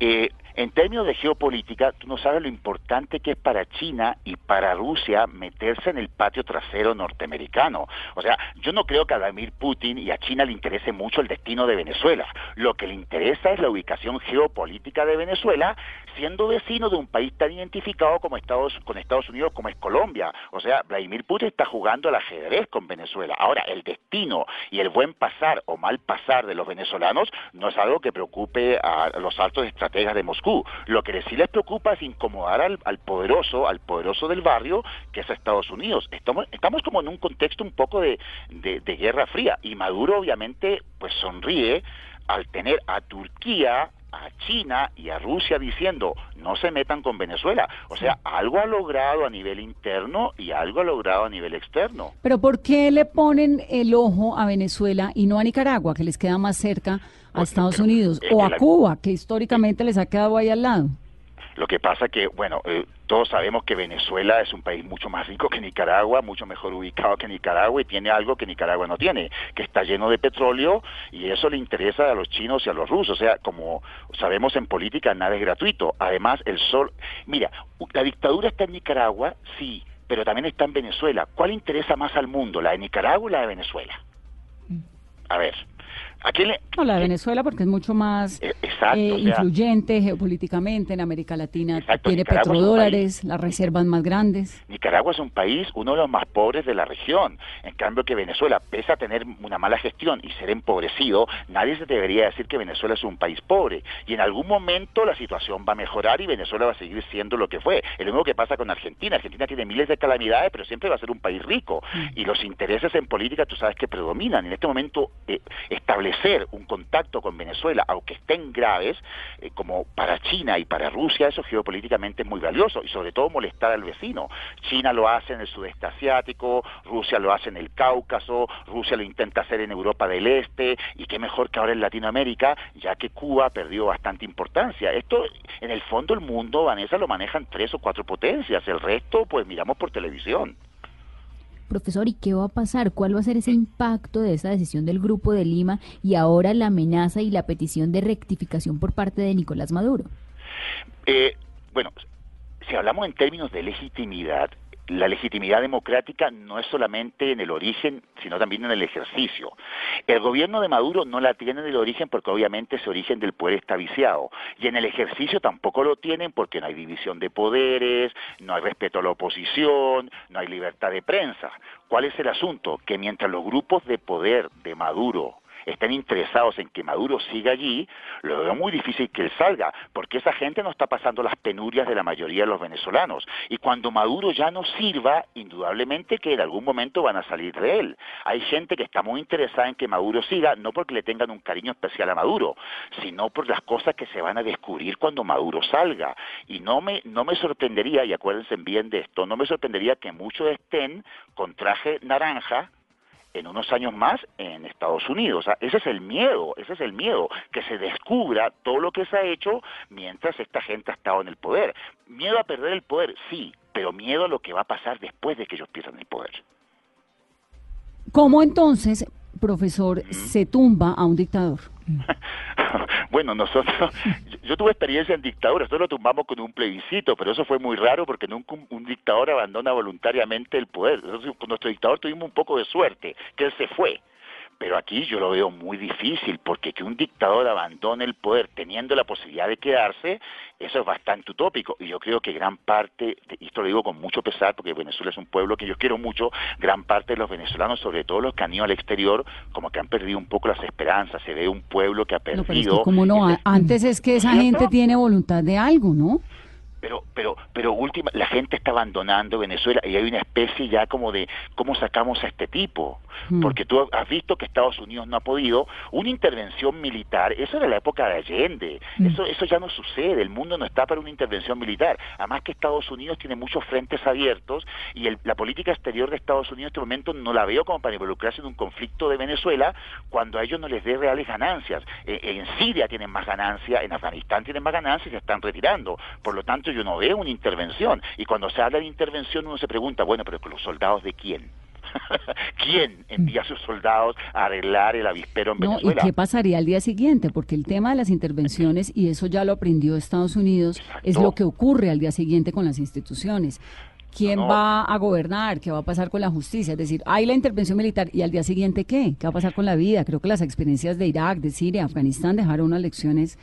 Eh, en términos de geopolítica, tú no sabes lo importante que es para China y para Rusia meterse en el patio trasero norteamericano. O sea, yo no creo que a Vladimir Putin y a China le interese mucho el destino de Venezuela. Lo que le interesa es la ubicación geopolítica de Venezuela, siendo vecino de un país tan identificado como con Estados Unidos como es Colombia. O sea, Vladimir Putin está jugando al ajedrez con Venezuela. Ahora, el destino y el buen pasar o mal pasar de los venezolanos no es algo que preocupe a los altos estrategas de Moscú. Lo que sí les preocupa es incomodar al, al, poderoso, al poderoso del barrio, que es Estados Unidos. Estamos, estamos como en un contexto un poco de, de, de guerra fría y Maduro obviamente pues sonríe al tener a Turquía, a China y a Rusia diciendo no se metan con Venezuela. O sea, algo ha logrado a nivel interno y algo ha logrado a nivel externo. Pero ¿por qué le ponen el ojo a Venezuela y no a Nicaragua, que les queda más cerca a Estados Unidos, o a Cuba, que históricamente les ha quedado ahí al lado? Lo que pasa que, bueno, eh, todos sabemos que Venezuela es un país mucho más rico que Nicaragua, mucho mejor ubicado que Nicaragua y tiene algo que Nicaragua no tiene, que está lleno de petróleo y eso le interesa a los chinos y a los rusos. O sea, como sabemos en política nada es gratuito. Además, el sol... Mira, la dictadura está en Nicaragua, sí, pero también está en Venezuela. ¿Cuál interesa más al mundo, la de Nicaragua o la de Venezuela? A ver. ¿A quién le, no, la de Venezuela porque es mucho más eh, exacto, eh, o sea, influyente geopolíticamente en América Latina. Exacto, Tiene Nicaragua petrodólares, las reservas más grandes. Nicaragua es un país, uno de los más pobres de la región. En cambio que Venezuela, pese a tener una mala gestión y ser empobrecido, nadie se debería decir que Venezuela es un país pobre. Y en algún momento la situación va a mejorar y Venezuela va a seguir siendo lo que fue. Es lo mismo que pasa con Argentina. Argentina tiene miles de calamidades, pero siempre va a ser un país rico. Y los intereses en política, tú sabes que predominan. En este momento, eh, establecer un contacto con Venezuela, aunque estén graves, eh, como para China y para Rusia, eso geopolíticamente es muy valioso y sobre todo molestar al vecino. China lo hace en el sudeste asiático, Rusia lo hace en el Cáucaso, Rusia lo intenta hacer en Europa del Este y qué mejor que ahora en Latinoamérica, ya que Cuba perdió bastante importancia. Esto, en el fondo, el mundo, Vanessa, lo manejan tres o cuatro potencias, el resto, pues miramos por televisión. Profesor, ¿y qué va a pasar? ¿Cuál va a ser ese impacto de esa decisión del Grupo de Lima y ahora la amenaza y la petición de rectificación por parte de Nicolás Maduro? Eh, bueno, si hablamos en términos de legitimidad, la legitimidad democrática no es solamente en el origen, sino también en el ejercicio. El gobierno de Maduro no la tiene en el origen porque obviamente ese origen del poder está viciado. Y en el ejercicio tampoco lo tienen porque no hay división de poderes, no hay respeto a la oposición, no hay libertad de prensa. ¿Cuál es el asunto? Que mientras los grupos de poder de Maduro estén interesados en que Maduro siga allí, lo veo muy difícil que él salga, porque esa gente no está pasando las penurias de la mayoría de los venezolanos. Y cuando Maduro ya no sirva, indudablemente que en algún momento van a salir de él. Hay gente que está muy interesada en que Maduro siga, no porque le tengan un cariño especial a Maduro, sino por las cosas que se van a descubrir cuando Maduro salga. Y no me, no me sorprendería, y acuérdense bien de esto, no me sorprendería que muchos estén con traje naranja, en unos años más en Estados Unidos. O sea, ese es el miedo, ese es el miedo, que se descubra todo lo que se ha hecho mientras esta gente ha estado en el poder. Miedo a perder el poder, sí, pero miedo a lo que va a pasar después de que ellos pierdan el poder. ¿Cómo entonces, profesor, se tumba a un dictador? [LAUGHS] bueno, nosotros, yo, tuve experiencia en dictadura, nosotros lo tumbamos con un plebiscito, pero eso fue muy raro porque nunca un, dictador abandona voluntariamente el poder. Con nuestro dictador tuvimos un poco de suerte, que él se fue. Pero aquí yo lo veo muy difícil, porque que un dictador abandone el poder teniendo la posibilidad de quedarse, eso es bastante utópico. Y yo creo que gran parte, y esto lo digo con mucho pesar, porque Venezuela es un pueblo que yo quiero mucho, gran parte de los venezolanos, sobre todo los que han ido al exterior, como que han perdido un poco las esperanzas. Se ve un pueblo que ha perdido. No, pero es que como no, antes es que esa gente tiene voluntad de algo, ¿no? Pero pero pero última la gente está abandonando Venezuela y hay una especie ya como de cómo sacamos a este tipo Mm. porque tú has visto que Estados Unidos no ha podido una intervención militar eso era la época de Allende Mm. eso eso ya no sucede el mundo no está para una intervención militar además que Estados Unidos tiene muchos frentes abiertos y el- la política exterior de Estados Unidos en este momento no la veo como para involucrarse en un conflicto de Venezuela cuando a ellos no les dé reales ganancias Eh, en Siria tienen más ganancia en Afganistán tienen más ganancias y se están retirando por lo tanto yo no veo una intervención y cuando se habla de intervención uno se pregunta bueno pero los soldados de quién [LAUGHS] ¿Quién envía a sus soldados a arreglar el avispero en No, ¿y Venezuela? qué pasaría al día siguiente? Porque el tema de las intervenciones, y eso ya lo aprendió Estados Unidos, es lo que ocurre al día siguiente con las instituciones. ¿Quién no. va a gobernar? ¿Qué va a pasar con la justicia? Es decir, hay la intervención militar y al día siguiente ¿qué? ¿Qué va a pasar con la vida? Creo que las experiencias de Irak, de Siria, Afganistán dejaron unas lecciones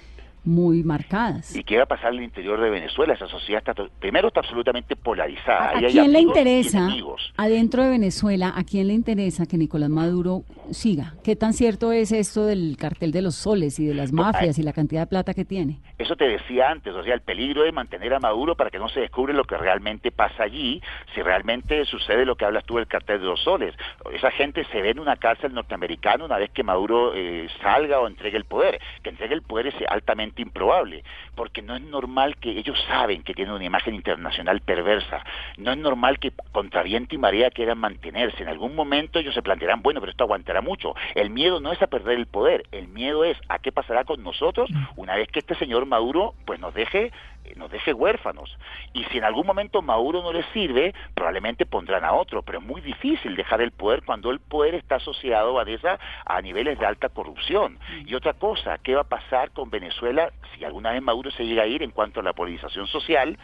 muy marcadas. ¿Y qué va a pasar en el interior de Venezuela? Esa sociedad está, primero está absolutamente polarizada. ¿A, quién le interesa, adentro de Venezuela, a quién le interesa que Nicolás Maduro siga? ¿Qué tan cierto es esto del cartel de los soles y de las mafias y la cantidad de plata que tiene? Eso te decía antes, o sea, el peligro de mantener a Maduro para que no se descubre lo que realmente pasa allí, si realmente sucede lo que hablas tú del cartel de los soles. Esa gente se ve en una cárcel norteamericana una vez que Maduro eh, salga o entregue el poder. Que entregue el poder es altamente improbable, porque no es normal que ellos saben que tienen una imagen internacional perversa. No es normal que contra viento y marea quieran mantenerse. En algún momento ellos se plantearán, bueno, pero esto aguantará mucho. El miedo no es a perder el poder, el miedo es a qué pasará con nosotros una vez que este señor Maduro pues nos deje nos deje huérfanos. Y si en algún momento Maduro no les sirve, probablemente pondrán a otro, pero es muy difícil dejar el poder cuando el poder está asociado, Vanessa, a niveles de alta corrupción. Y otra cosa, ¿qué va a pasar con Venezuela si alguna vez Maduro se llega a ir en cuanto a la polarización social,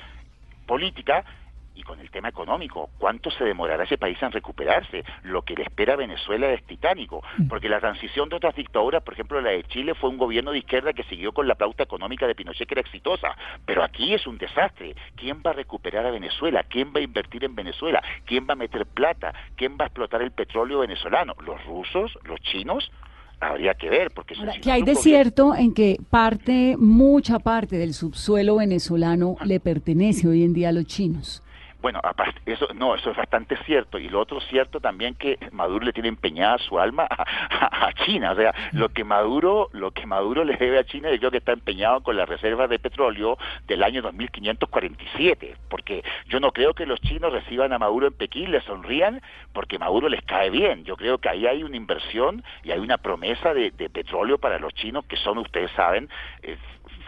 política? Y con el tema económico, ¿cuánto se demorará ese país en recuperarse? Lo que le espera a Venezuela es titánico, porque la transición de otras dictaduras, por ejemplo la de Chile, fue un gobierno de izquierda que siguió con la pauta económica de Pinochet que era exitosa, pero aquí es un desastre. ¿Quién va a recuperar a Venezuela? ¿Quién va a invertir en Venezuela? ¿Quién va a meter plata? ¿Quién va a explotar el petróleo venezolano? ¿Los rusos? ¿Los chinos? Habría que ver, porque Ahora, que hay de cierto en que parte, mucha parte del subsuelo venezolano le pertenece hoy en día a los chinos. Bueno, aparte, eso no, eso es bastante cierto. Y lo otro cierto también que Maduro le tiene empeñada su alma a, China. O sea, lo que Maduro, lo que Maduro le debe a China, yo creo que está empeñado con las reservas de petróleo del año 2547. Porque yo no creo que los chinos reciban a Maduro en Pekín, le sonrían, porque Maduro les cae bien. Yo creo que ahí hay una inversión y hay una promesa de, de petróleo para los chinos que son, ustedes saben, eh,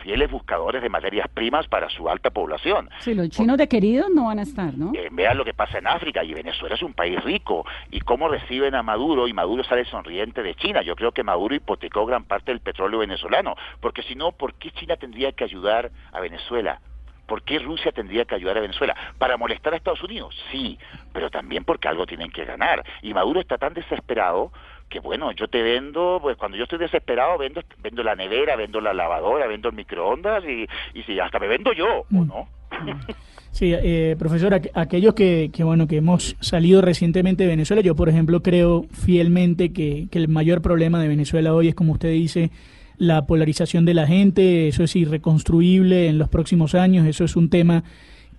fieles buscadores de materias primas para su alta población. Sí, los chinos de queridos no van a estar, ¿no? Eh, vean lo que pasa en África y Venezuela es un país rico y cómo reciben a Maduro y Maduro sale sonriente de China. Yo creo que Maduro hipotecó gran parte del petróleo venezolano, porque si no, ¿por qué China tendría que ayudar a Venezuela? ¿Por qué Rusia tendría que ayudar a Venezuela? ¿Para molestar a Estados Unidos? Sí, pero también porque algo tienen que ganar. Y Maduro está tan desesperado que bueno, yo te vendo, pues cuando yo estoy desesperado vendo vendo la nevera, vendo la lavadora, vendo el microondas y, y si hasta me vendo yo, ¿o Mm. no? [LAUGHS] Sí, eh, profesor, aqu- aquellos que, que, bueno, que hemos salido recientemente de Venezuela, yo, por ejemplo, creo fielmente que, que el mayor problema de Venezuela hoy es, como usted dice, la polarización de la gente, eso es irreconstruible en los próximos años, eso es un tema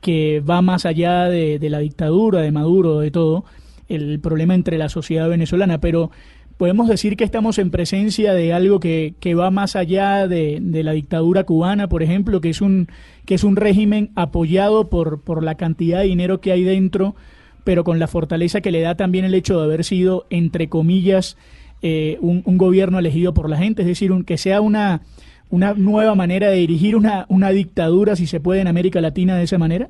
que va más allá de, de la dictadura, de Maduro, de todo, el problema entre la sociedad venezolana, pero podemos decir que estamos en presencia de algo que, que va más allá de, de la dictadura cubana, por ejemplo, que es un, que es un régimen apoyado por, por la cantidad de dinero que hay dentro, pero con la fortaleza que le da también el hecho de haber sido, entre comillas, eh, un, un gobierno elegido por la gente, es decir, un, que sea una, una nueva manera de dirigir una, una dictadura, si se puede, en América Latina de esa manera.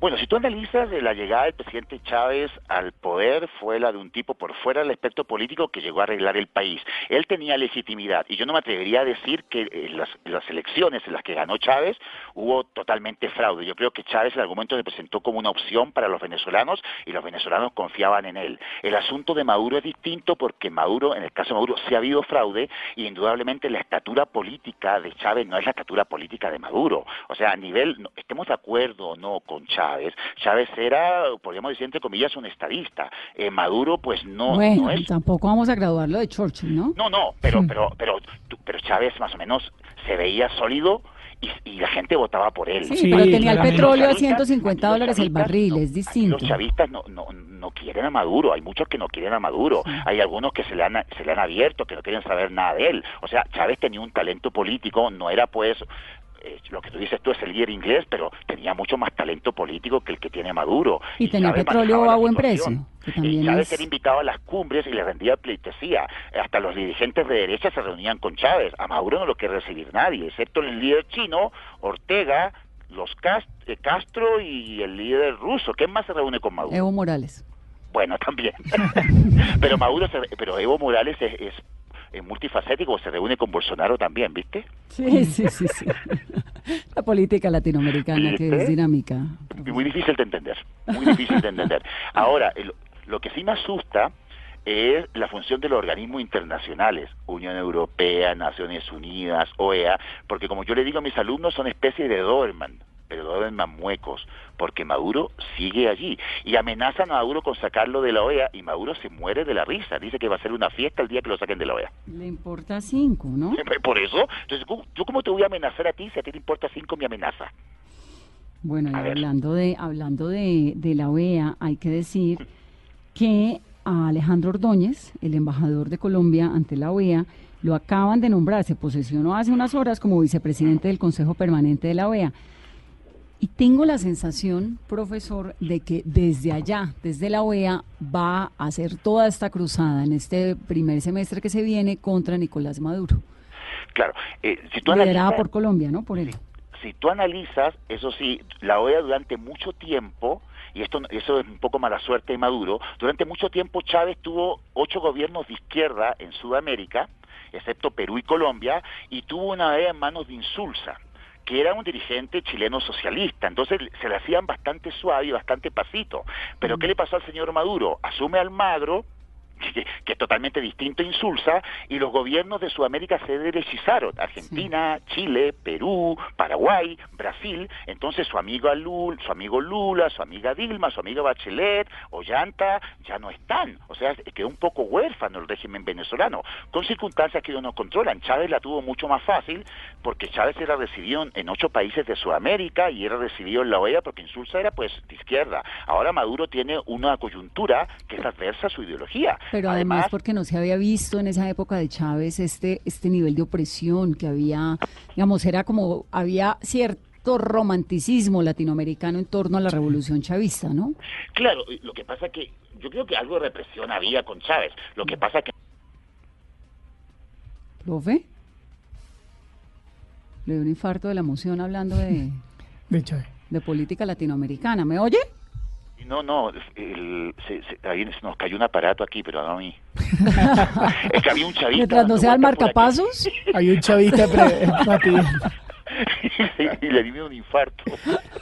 Bueno, si tú analizas eh, la llegada del presidente Chávez al poder fue la de un tipo por fuera del aspecto político que llegó a arreglar el país. Él tenía legitimidad y yo no me atrevería a decir que en las, las elecciones en las que ganó Chávez hubo totalmente fraude. Yo creo que Chávez en algún momento se presentó como una opción para los venezolanos y los venezolanos confiaban en él. El asunto de Maduro es distinto porque Maduro, en el caso de Maduro, sí ha habido fraude y indudablemente la estatura política de Chávez no es la estatura política de Maduro. O sea, a nivel, estemos de acuerdo o no con Chávez, Chávez era, podríamos decir entre comillas, un estadista. Eh, Maduro, pues no, bueno, no es tampoco vamos a graduarlo de Churchill, ¿no? no, no, pero, pero, pero, tú- pero Chávez más o menos se veía sólido y, y la gente votaba por él. Sí, Sí, pero tenía el petróleo a Los chavistas- 150 los dólares el barril, no, es distinto. Los chavistas no, no, no quieren a Maduro, hay muchos que no quieren a Maduro, hay algunos que se le, han, se le han abierto, que no quieren saber nada de él. O sea, Chávez tenía un talento político, no era pues eh, lo que tú dices tú es el líder inglés, pero tenía mucho más talento político que el que tiene Maduro. Y tenía petróleo a buen precio, y Chávez es- era invitado a las cumbres y le rendía pleitesía. Hasta los dirigentes de derecha se reunían con Chávez. A Maduro no lo quiere recibir nadie, excepto el líder chino, Ortega, los Cas- eh, Castro y el líder ruso. ¿Quién más se reúne con Maduro? Evo Morales. Bueno, [LAUGHS] también. [LAUGHS] pero Maduro, se- pero Evo Morales es, es, es multifacético, se reúne con Bolsonaro también, ¿viste? Sí, sí, sí, sí. [LAUGHS] La política latinoamericana que es dinámica. Muy difícil de entender, muy difícil de entender. Ahora, lo que sí me asusta es la función de los organismos internacionales, Unión Europea, Naciones Unidas, OEA, porque como yo le digo a mis alumnos, son especies de Doberman, pero Doberman muecos, porque Maduro sigue allí y amenazan a Maduro con sacarlo de la OEA y Maduro se muere de la risa, dice que va a ser una fiesta el día que lo saquen de la OEA. Le importa cinco, ¿no? [LAUGHS] Por eso, entonces, ¿cómo- ¿yo cómo te voy a amenazar a ti si a ti te importa cinco mi amenaza? Bueno, y hablando de hablando de, de la OEA, hay que decir que a Alejandro Ordóñez, el embajador de Colombia ante la OEA, lo acaban de nombrar, se posesionó hace unas horas como vicepresidente del Consejo Permanente de la OEA. Y tengo la sensación, profesor, de que desde allá, desde la OEA, va a hacer toda esta cruzada en este primer semestre que se viene contra Nicolás Maduro, Claro, eh, si tú liderada analizas- por Colombia, ¿no? Por él. si tú analizas, eso sí, la OEA durante mucho tiempo, y esto eso es un poco mala suerte de Maduro, durante mucho tiempo Chávez tuvo ocho gobiernos de izquierda en Sudamérica, excepto Perú y Colombia, y tuvo una OEA en manos de Insulza que era un dirigente chileno socialista, entonces se le hacían bastante suave y bastante pasito. Pero ¿qué le pasó al señor Maduro? Asume Almagro, que, que es totalmente distinto a Insulza, y los gobiernos de Sudamérica se derechizaron. Argentina, Chile, Perú, Paraguay, Brasil. Entonces su amigo Lula, su amigo Lula, su amiga Dilma, su amiga Bachelet, Ollanta, ya no están. O sea, quedó un poco huérfano el régimen venezolano, con circunstancias que ellos no controlan. Chávez la tuvo mucho más fácil, porque Chávez era recibido en- ocho países de Sudamérica y era recibido en la OEA porque Insulza era pues de izquierda. Ahora Maduro tiene una coyuntura que es adversa a su ideología. Pero además, porque no se había visto en esa época de Chávez este, este nivel de opresión que había, digamos, era como, había cierto romanticismo latinoamericano en torno a la revolución chavista, ¿no? Claro, lo que pasa que yo creo que algo de represión había con Chávez. Lo que pasa que Profe, le dio un infarto de la emoción hablando de, De Chávez. de política latinoamericana. ¿Me oye? No, no, el- se- se- ahí se nos cayó un aparato aquí, pero no a mí. [LAUGHS] es que había un chavista. Mientras no sea el marcapasos. [LAUGHS] Hay un chavista pre- Mati, y le dio un infarto.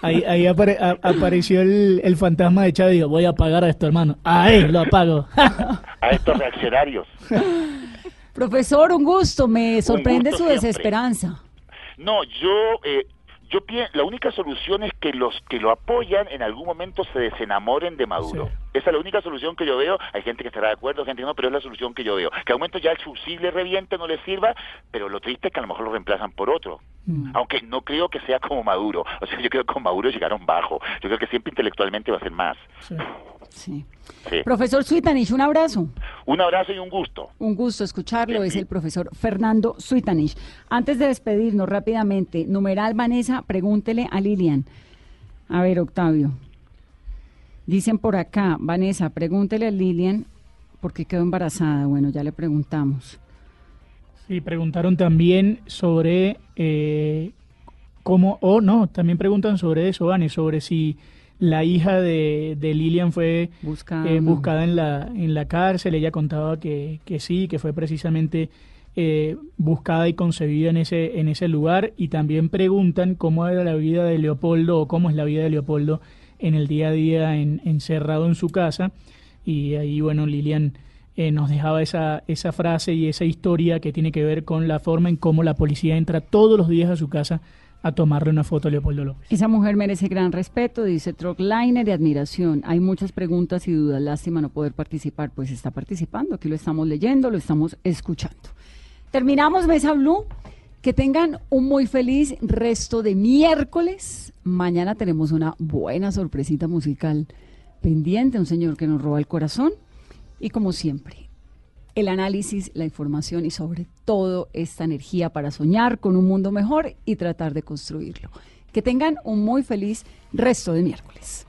Ahí, ahí apare- a- apareció el, el fantasma de Chávez y dijo, voy a apagar a esto, hermano. Ahí lo apago. [LAUGHS] A estos reaccionarios. Profesor, un gusto. Me sorprende gusto su siempre. desesperanza. No, yo, eh, yo pienso, la única solución es que los que lo apoyan en algún momento se desenamoren de Maduro. Sí. Esa es la única solución que yo veo. Hay gente que estará de acuerdo, gente que no, pero es la solución que yo veo. Que al momento ya el fusible reviente, no le sirva, pero lo triste es que a lo mejor lo reemplazan por otro. Mm. Aunque no creo que sea como Maduro. O sea, yo creo que con Maduro llegaron bajo. Yo creo que siempre intelectualmente va a ser más. Sí. Sí. Sí. Profesor Suitanich, un abrazo. Un abrazo y un gusto. Un gusto escucharlo, es el profesor Fernando Suitanich. Antes de despedirnos rápidamente, numeral Vanessa, pregúntele a Lilian. A ver, Octavio. Dicen por acá, Vanessa, pregúntele a Lilian por qué quedó embarazada. Bueno, ya le preguntamos. Sí, preguntaron también sobre eh, cómo, o no, también preguntan sobre eso, Vane, sobre si la hija de, de Lilian fue Buscada. eh, buscada en la, en la cárcel. Ella contaba que, que sí, que fue precisamente eh, buscada y concebida en ese, en ese lugar. Y también preguntan cómo era la vida de Leopoldo o cómo es la vida de Leopoldo en el día a día en- encerrado en su casa. Y ahí, bueno, Lilian eh, nos dejaba esa, esa frase y esa historia que tiene que ver con la forma en cómo la policía entra todos los días a su casa a tomarle una foto a Leopoldo López. Esa mujer merece gran respeto, dice Trockliner, y admiración. Hay muchas preguntas y dudas. Lástima no poder participar. Pues está participando. Aquí lo estamos leyendo, lo estamos escuchando. Terminamos Mesa Blue. Que tengan un muy feliz resto de miércoles. Mañana tenemos una buena sorpresita musical pendiente, un señor que nos roba el corazón. Y como siempre, el análisis, la información y sobre todo esta energía para soñar con un mundo mejor y tratar de construirlo. Que tengan un muy feliz resto de miércoles.